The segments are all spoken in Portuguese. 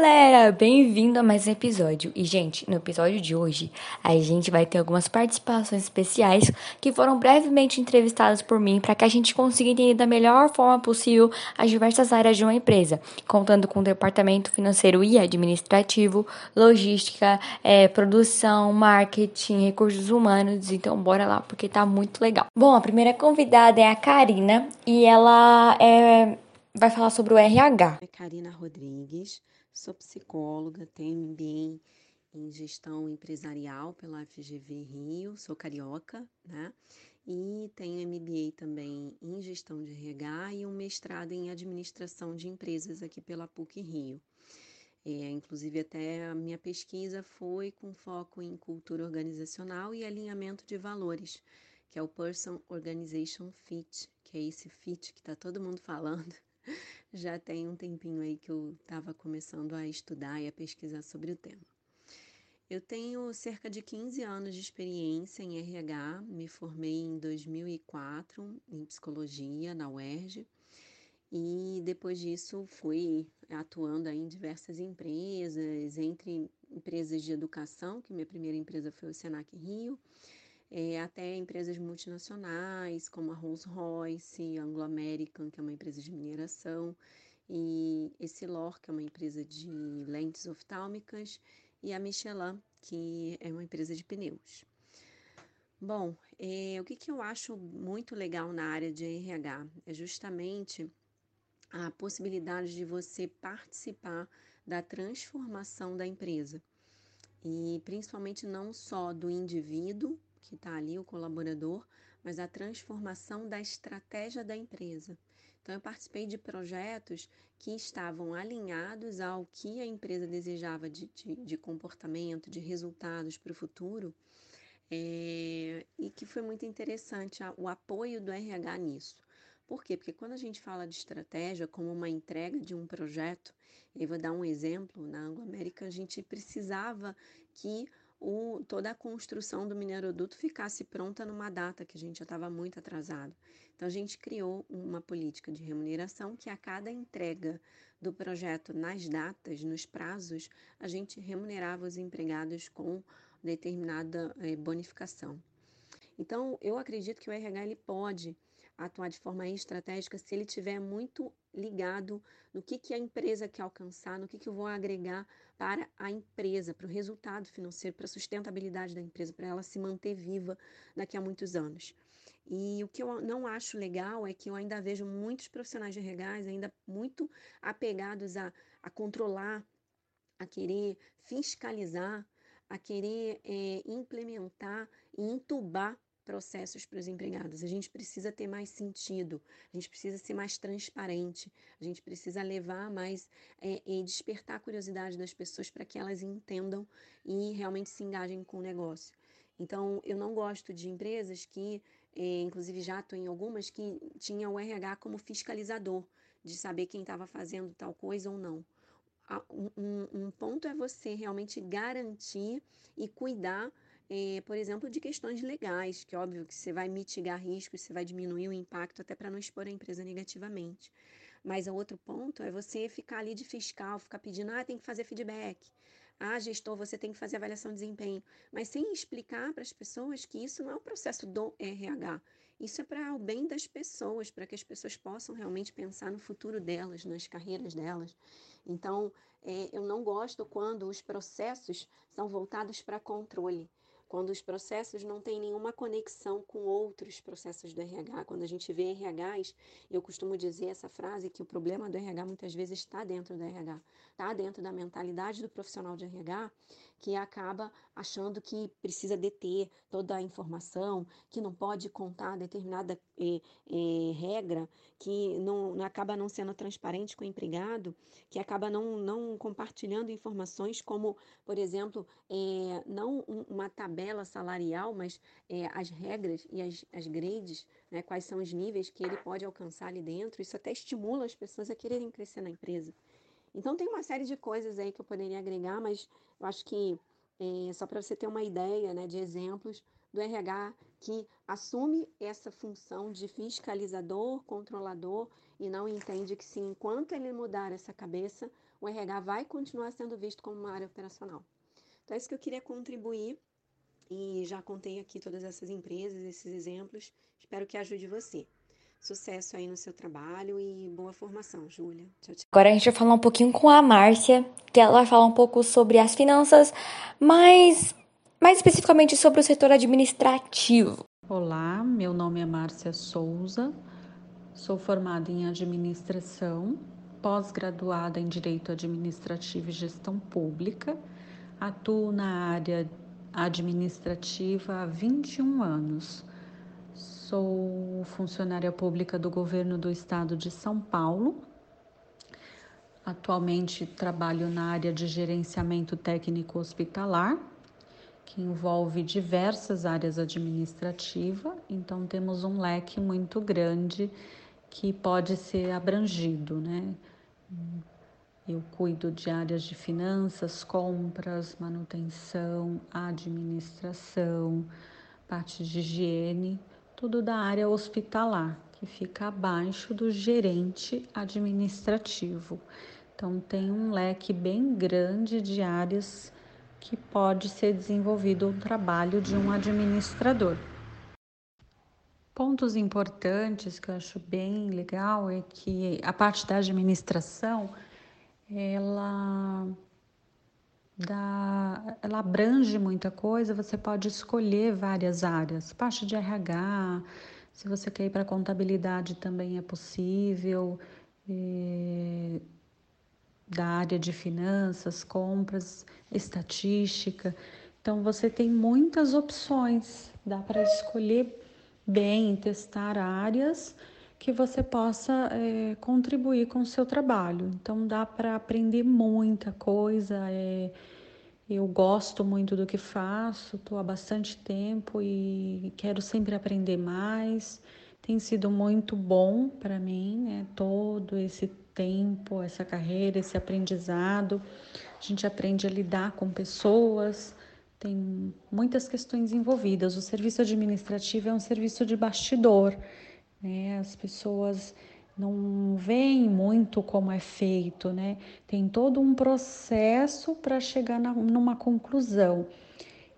galera, bem-vindo a mais um episódio. E gente, no episódio de hoje, a gente vai ter algumas participações especiais que foram brevemente entrevistadas por mim para que a gente consiga entender da melhor forma possível as diversas áreas de uma empresa, contando com o departamento financeiro e administrativo, logística, é, produção, marketing, recursos humanos. Então, bora lá, porque tá muito legal. Bom, a primeira convidada é a Karina e ela é vai falar sobre o RH. É Karina Rodrigues, sou psicóloga, tenho MBA em gestão empresarial pela FGV Rio, sou carioca, né? E tenho MBA também em gestão de RH e um mestrado em administração de empresas aqui pela PUC Rio. É, inclusive, até a minha pesquisa foi com foco em cultura organizacional e alinhamento de valores, que é o Person Organization Fit, que é esse fit que está todo mundo falando já tem um tempinho aí que eu estava começando a estudar e a pesquisar sobre o tema. Eu tenho cerca de 15 anos de experiência em RH, me formei em 2004 em psicologia na UERJ e depois disso fui atuando em diversas empresas, entre empresas de educação, que minha primeira empresa foi o Senac Rio, é, até empresas multinacionais como a Rolls-Royce, Anglo American, que é uma empresa de mineração, e Essilor, que é uma empresa de lentes oftálmicas, e a Michelin, que é uma empresa de pneus. Bom, é, o que, que eu acho muito legal na área de RH é justamente a possibilidade de você participar da transformação da empresa. E principalmente não só do indivíduo, que está ali, o colaborador, mas a transformação da estratégia da empresa. Então, eu participei de projetos que estavam alinhados ao que a empresa desejava de, de, de comportamento, de resultados para o futuro, é, e que foi muito interessante a, o apoio do RH nisso. Por quê? Porque quando a gente fala de estratégia como uma entrega de um projeto, eu vou dar um exemplo, na Anglo América a gente precisava que o, toda a construção do mineroduto ficasse pronta numa data que a gente já estava muito atrasado. Então a gente criou uma política de remuneração que a cada entrega do projeto nas datas, nos prazos, a gente remunerava os empregados com determinada eh, bonificação. Então eu acredito que o RH ele pode atuar de forma estratégica se ele tiver muito ligado no que, que a empresa quer alcançar, no que, que eu vou agregar para a empresa, para o resultado financeiro, para a sustentabilidade da empresa, para ela se manter viva daqui a muitos anos. E o que eu não acho legal é que eu ainda vejo muitos profissionais de regais ainda muito apegados a, a controlar, a querer fiscalizar, a querer é, implementar e entubar processos para os empregados. A gente precisa ter mais sentido, a gente precisa ser mais transparente, a gente precisa levar mais é, e despertar a curiosidade das pessoas para que elas entendam e realmente se engajem com o negócio. Então, eu não gosto de empresas que, é, inclusive já estou em algumas, que tinham o RH como fiscalizador, de saber quem estava fazendo tal coisa ou não. Um, um ponto é você realmente garantir e cuidar é, por exemplo, de questões legais, que óbvio que você vai mitigar riscos, você vai diminuir o impacto até para não expor a empresa negativamente. Mas o outro ponto é você ficar ali de fiscal, ficar pedindo, ah, tem que fazer feedback. Ah, gestor, você tem que fazer avaliação de desempenho. Mas sem explicar para as pessoas que isso não é o processo do RH. Isso é para o bem das pessoas, para que as pessoas possam realmente pensar no futuro delas, nas carreiras delas. Então, é, eu não gosto quando os processos são voltados para controle quando os processos não têm nenhuma conexão com outros processos do RH. Quando a gente vê RHs, eu costumo dizer essa frase que o problema do RH muitas vezes está dentro do RH, está dentro da mentalidade do profissional de RH, que acaba achando que precisa deter toda a informação, que não pode contar determinada eh, eh, regra, que não, não, acaba não sendo transparente com o empregado, que acaba não, não compartilhando informações como, por exemplo, eh, não uma tabela salarial, mas as regras e as, as grades, né, quais são os níveis que ele pode alcançar ali dentro. Isso até estimula as pessoas a quererem crescer na empresa. Então tem uma série de coisas aí que eu poderia agregar, mas eu acho que é, só para você ter uma ideia né, de exemplos do RH que assume essa função de fiscalizador, controlador e não entende que se enquanto ele mudar essa cabeça, o RH vai continuar sendo visto como uma área operacional. Então, é isso que eu queria contribuir e já contei aqui todas essas empresas, esses exemplos. Espero que ajude você. Sucesso aí no seu trabalho e boa formação, Júlia. Tchau, tchau. Agora a gente vai falar um pouquinho com a Márcia, que ela vai falar um pouco sobre as finanças, mas mais especificamente sobre o setor administrativo. Olá, meu nome é Márcia Souza, sou formada em administração, pós-graduada em Direito Administrativo e Gestão Pública, atuo na área administrativa há 21 anos. Sou funcionária pública do governo do estado de São Paulo. Atualmente trabalho na área de gerenciamento técnico hospitalar que envolve diversas áreas administrativas, então temos um leque muito grande que pode ser abrangido, né? Eu cuido de áreas de finanças, compras, manutenção, administração, parte de higiene, tudo da área hospitalar, que fica abaixo do gerente administrativo. Então tem um leque bem grande de áreas que pode ser desenvolvido o trabalho de um administrador. Pontos importantes que eu acho bem legal é que a parte da administração ela dá, ela abrange muita coisa, você pode escolher várias áreas, parte de RH, se você quer ir para contabilidade também é possível. É, da área de finanças, compras, estatística. Então você tem muitas opções, dá para escolher bem, testar áreas que você possa é, contribuir com o seu trabalho. Então dá para aprender muita coisa. É, eu gosto muito do que faço, estou há bastante tempo e quero sempre aprender mais. Tem sido muito bom para mim, né? Todo esse tempo, essa carreira, esse aprendizado. A gente aprende a lidar com pessoas, tem muitas questões envolvidas. O serviço administrativo é um serviço de bastidor, né? As pessoas não veem muito como é feito, né? Tem todo um processo para chegar na, numa conclusão.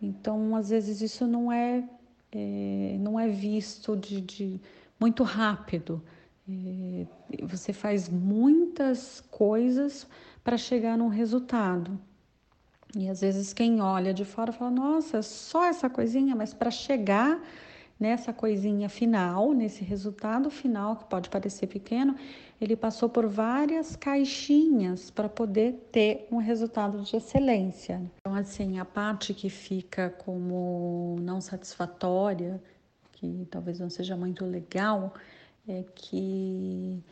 Então, às vezes isso não é, é não é visto de, de muito rápido. É, você faz muitas coisas para chegar num resultado. E às vezes quem olha de fora fala: nossa, só essa coisinha, mas para chegar nessa coisinha final, nesse resultado final, que pode parecer pequeno, ele passou por várias caixinhas para poder ter um resultado de excelência. Então, assim, a parte que fica como não satisfatória, que talvez não seja muito legal, é que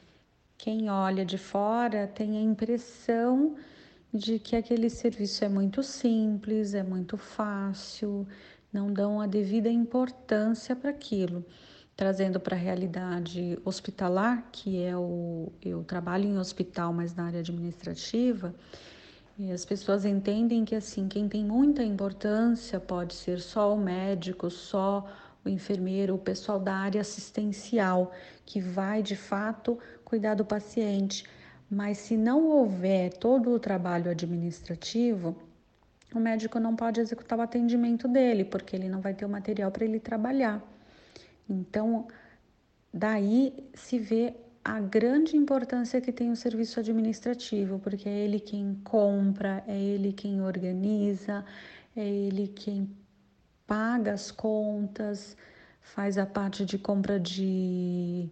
quem olha de fora tem a impressão de que aquele serviço é muito simples, é muito fácil, não dão a devida importância para aquilo. Trazendo para a realidade hospitalar, que é o. Eu trabalho em hospital, mas na área administrativa, as pessoas entendem que assim, quem tem muita importância pode ser só o médico, só o enfermeiro, o pessoal da área assistencial, que vai de fato cuidar do paciente. Mas se não houver todo o trabalho administrativo, o médico não pode executar o atendimento dele, porque ele não vai ter o material para ele trabalhar. Então, daí se vê a grande importância que tem o serviço administrativo, porque é ele quem compra, é ele quem organiza, é ele quem paga as contas, faz a parte de compra de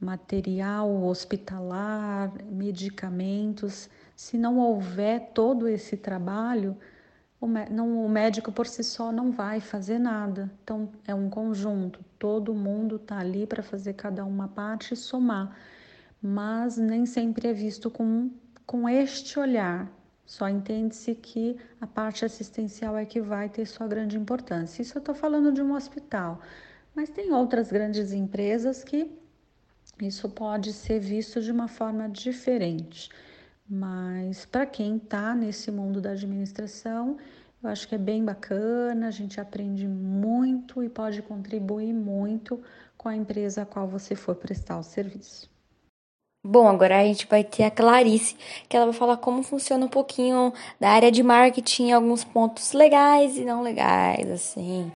material hospitalar, medicamentos. Se não houver todo esse trabalho, o, não, o médico por si só não vai fazer nada. Então é um conjunto, todo mundo está ali para fazer cada uma parte e somar, mas nem sempre é visto com, com este olhar. Só entende-se que a parte assistencial é que vai ter sua grande importância. Isso eu estou falando de um hospital, mas tem outras grandes empresas que isso pode ser visto de uma forma diferente. Mas para quem está nesse mundo da administração, eu acho que é bem bacana, a gente aprende muito e pode contribuir muito com a empresa a qual você for prestar o serviço. Bom, agora a gente vai ter a Clarice, que ela vai falar como funciona um pouquinho da área de marketing, alguns pontos legais e não legais, assim.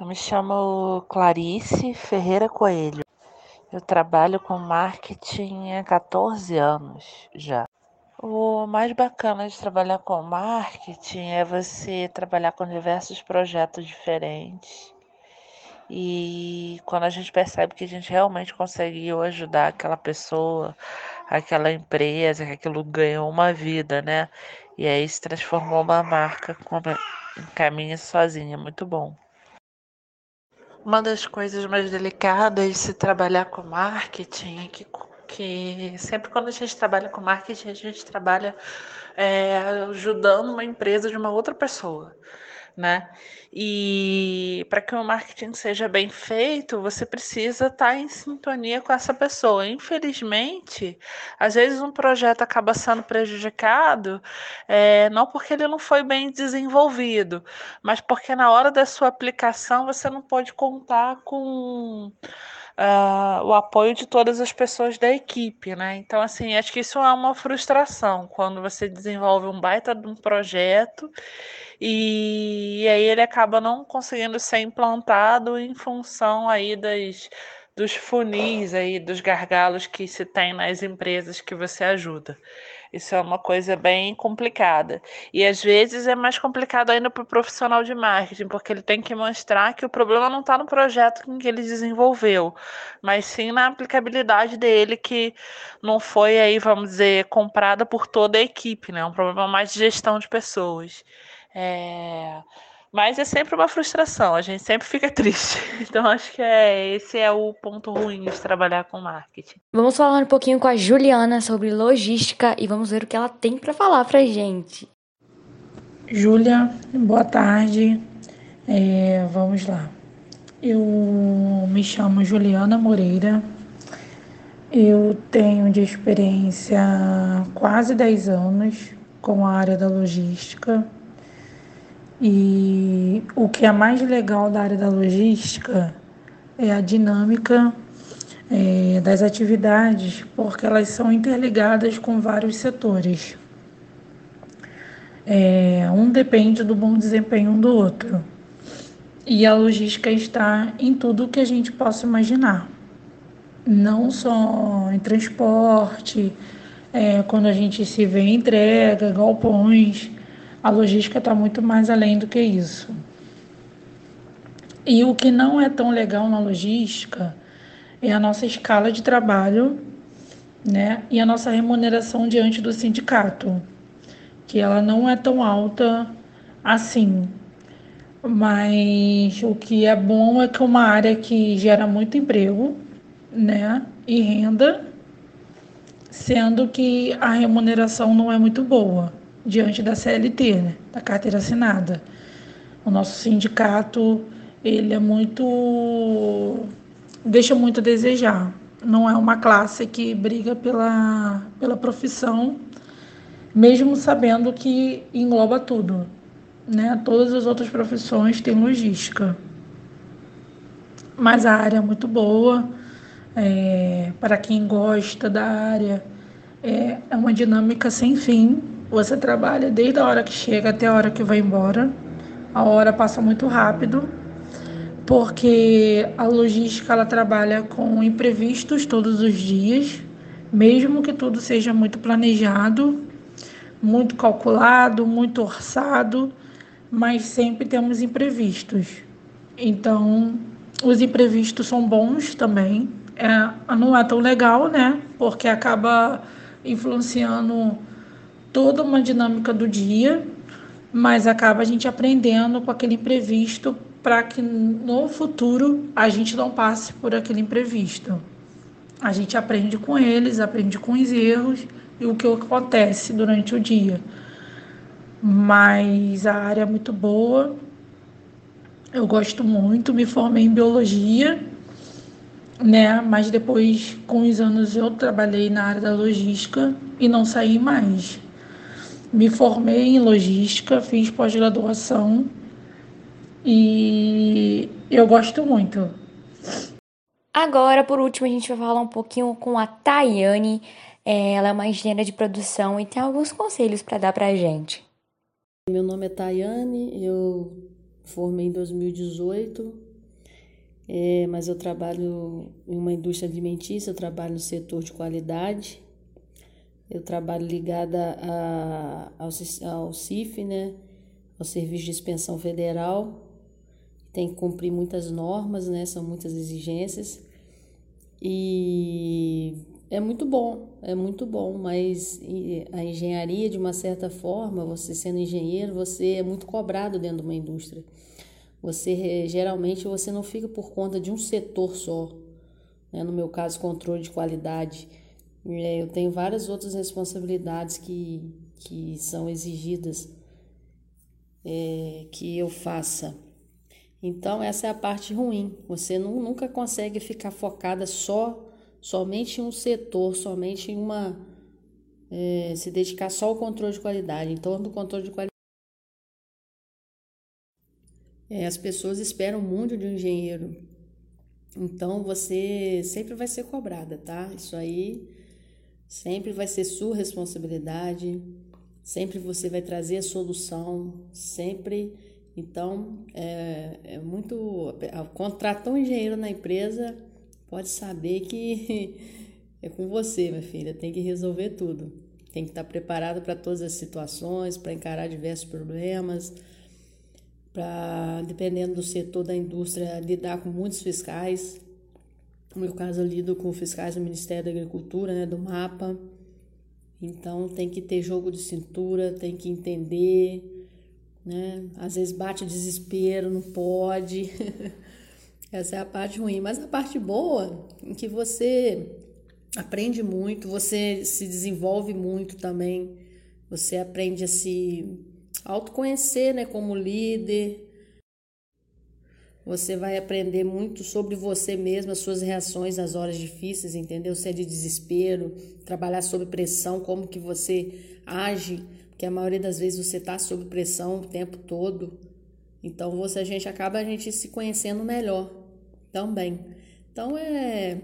Eu me chamo Clarice Ferreira Coelho. Eu trabalho com marketing há 14 anos já. O mais bacana de trabalhar com marketing é você trabalhar com diversos projetos diferentes. E quando a gente percebe que a gente realmente conseguiu ajudar aquela pessoa, aquela empresa, que aquilo ganhou uma vida, né? E aí se transformou uma marca, caminha sozinha, muito bom. Uma das coisas mais delicadas de se trabalhar com marketing é que, que sempre quando a gente trabalha com marketing, a gente trabalha é, ajudando uma empresa de uma outra pessoa né? E para que o marketing seja bem feito, você precisa estar tá em sintonia com essa pessoa. Infelizmente, às vezes um projeto acaba sendo prejudicado, é, não porque ele não foi bem desenvolvido, mas porque na hora da sua aplicação você não pode contar com Uh, o apoio de todas as pessoas da equipe, né? Então, assim, acho que isso é uma frustração quando você desenvolve um baita de um projeto e, e aí ele acaba não conseguindo ser implantado em função aí das dos funis aí, dos gargalos que se tem nas empresas que você ajuda. Isso é uma coisa bem complicada. E às vezes é mais complicado ainda para o profissional de marketing, porque ele tem que mostrar que o problema não está no projeto que ele desenvolveu, mas sim na aplicabilidade dele, que não foi aí, vamos dizer, comprada por toda a equipe, né? É um problema mais de gestão de pessoas. É... Mas é sempre uma frustração, a gente sempre fica triste. Então acho que é, esse é o ponto ruim de trabalhar com marketing. Vamos falar um pouquinho com a Juliana sobre logística e vamos ver o que ela tem para falar pra gente. Júlia, boa tarde. É, vamos lá. Eu me chamo Juliana Moreira. Eu tenho de experiência quase 10 anos com a área da logística e o que é mais legal da área da logística é a dinâmica é, das atividades, porque elas são interligadas com vários setores. É, um depende do bom desempenho do outro. E a logística está em tudo que a gente possa imaginar. Não só em transporte, é, quando a gente se vê entrega, galpões, a logística está muito mais além do que isso. E o que não é tão legal na logística é a nossa escala de trabalho, né? E a nossa remuneração diante do sindicato, que ela não é tão alta assim. Mas o que é bom é que é uma área que gera muito emprego, né? E renda, sendo que a remuneração não é muito boa diante da CLT, né, da carteira assinada. O nosso sindicato, ele é muito deixa muito a desejar. Não é uma classe que briga pela, pela profissão, mesmo sabendo que engloba tudo. Né? Todas as outras profissões têm logística. Mas a área é muito boa. É, para quem gosta da área, é, é uma dinâmica sem fim você trabalha desde a hora que chega até a hora que vai embora. A hora passa muito rápido, porque a logística ela trabalha com imprevistos todos os dias, mesmo que tudo seja muito planejado, muito calculado, muito orçado, mas sempre temos imprevistos. Então, os imprevistos são bons também. É, não é tão legal, né? Porque acaba influenciando toda uma dinâmica do dia, mas acaba a gente aprendendo com aquele imprevisto para que no futuro a gente não passe por aquele imprevisto. A gente aprende com eles, aprende com os erros e o que acontece durante o dia. Mas a área é muito boa, eu gosto muito, me formei em biologia, né? Mas depois, com os anos, eu trabalhei na área da logística e não saí mais. Me formei em logística, fiz pós-graduação e eu gosto muito. Agora, por último, a gente vai falar um pouquinho com a Tayane. Ela é uma engenheira de produção e tem alguns conselhos para dar para a gente. Meu nome é Tayane, eu formei em 2018, é, mas eu trabalho em uma indústria alimentícia, eu trabalho no setor de qualidade, eu trabalho ligada a, ao, ao CIF, né, ao Serviço de Expensão Federal, tem que cumprir muitas normas, né, são muitas exigências, e é muito bom, é muito bom, mas a engenharia, de uma certa forma, você sendo engenheiro, você é muito cobrado dentro de uma indústria. Você geralmente você não fica por conta de um setor só. Né? No meu caso, controle de qualidade. É, eu tenho várias outras responsabilidades que, que são exigidas é, que eu faça. Então, essa é a parte ruim. Você não, nunca consegue ficar focada só somente em um setor, somente em uma. É, se dedicar só ao controle de qualidade. Então, do controle de qualidade. É, as pessoas esperam muito de um engenheiro. Então, você sempre vai ser cobrada, tá? Isso aí sempre vai ser sua responsabilidade. Sempre você vai trazer a solução. Sempre. Então, é, é muito. Contratar um engenheiro na empresa pode saber que é com você, minha filha. Tem que resolver tudo. Tem que estar preparado para todas as situações, para encarar diversos problemas, para, dependendo do setor da indústria, lidar com muitos fiscais. No meu caso, eu lido com fiscais do Ministério da Agricultura, né, do MAPA. Então, tem que ter jogo de cintura, tem que entender, né? Às vezes bate desespero, não pode. Essa é a parte ruim. Mas a parte boa em que você aprende muito, você se desenvolve muito também, você aprende a se autoconhecer né, como líder. Você vai aprender muito sobre você mesmo, as suas reações nas horas difíceis, entendeu? Se é de desespero, trabalhar sob pressão, como que você age, porque a maioria das vezes você está sob pressão o tempo todo. Então você a gente acaba a gente se conhecendo melhor também. Então é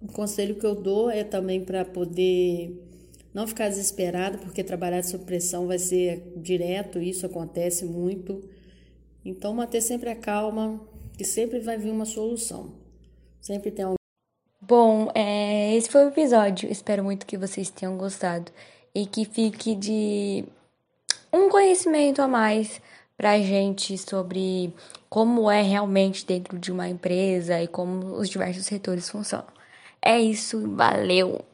o conselho que eu dou é também para poder não ficar desesperado, porque trabalhar sob pressão vai ser direto, isso acontece muito. Então manter sempre a calma, que sempre vai vir uma solução. Sempre tem algum Bom, é, esse foi o episódio. Espero muito que vocês tenham gostado e que fique de um conhecimento a mais para a gente sobre como é realmente dentro de uma empresa e como os diversos setores funcionam. É isso, valeu!